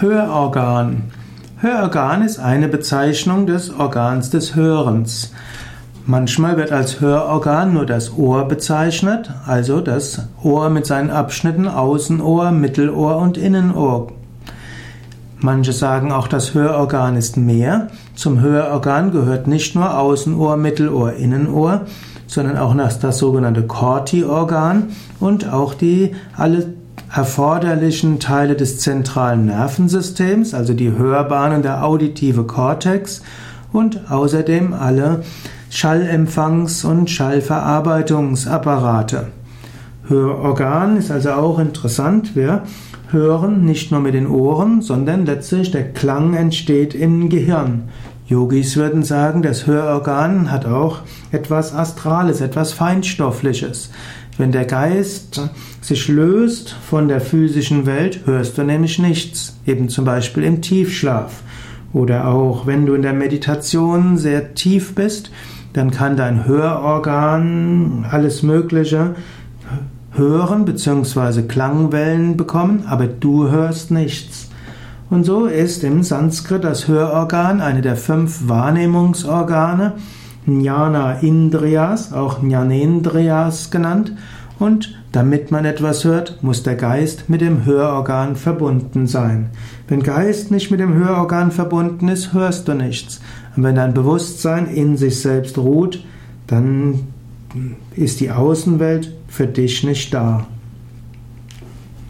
Hörorgan. Hörorgan ist eine Bezeichnung des Organs des Hörens. Manchmal wird als Hörorgan nur das Ohr bezeichnet, also das Ohr mit seinen Abschnitten Außenohr, Mittelohr und Innenohr. Manche sagen auch, das Hörorgan ist mehr. Zum Hörorgan gehört nicht nur Außenohr, Mittelohr, Innenohr, sondern auch das sogenannte Corti-Organ und auch die alle erforderlichen Teile des zentralen Nervensystems, also die Hörbahnen der auditive Kortex und außerdem alle Schallempfangs- und Schallverarbeitungsapparate. Hörorgan ist also auch interessant. Wir hören nicht nur mit den Ohren, sondern letztlich der Klang entsteht im Gehirn. Yogis würden sagen, das Hörorgan hat auch etwas Astrales, etwas Feinstoffliches. Wenn der Geist sich löst von der physischen Welt, hörst du nämlich nichts, eben zum Beispiel im Tiefschlaf. Oder auch wenn du in der Meditation sehr tief bist, dann kann dein Hörorgan alles Mögliche hören bzw. Klangwellen bekommen, aber du hörst nichts. Und so ist im Sanskrit das Hörorgan eine der fünf Wahrnehmungsorgane Jnana Indriyas, auch Jnanendriyas genannt. Und damit man etwas hört, muss der Geist mit dem Hörorgan verbunden sein. Wenn Geist nicht mit dem Hörorgan verbunden ist, hörst du nichts. Und wenn dein Bewusstsein in sich selbst ruht, dann ist die Außenwelt für dich nicht da.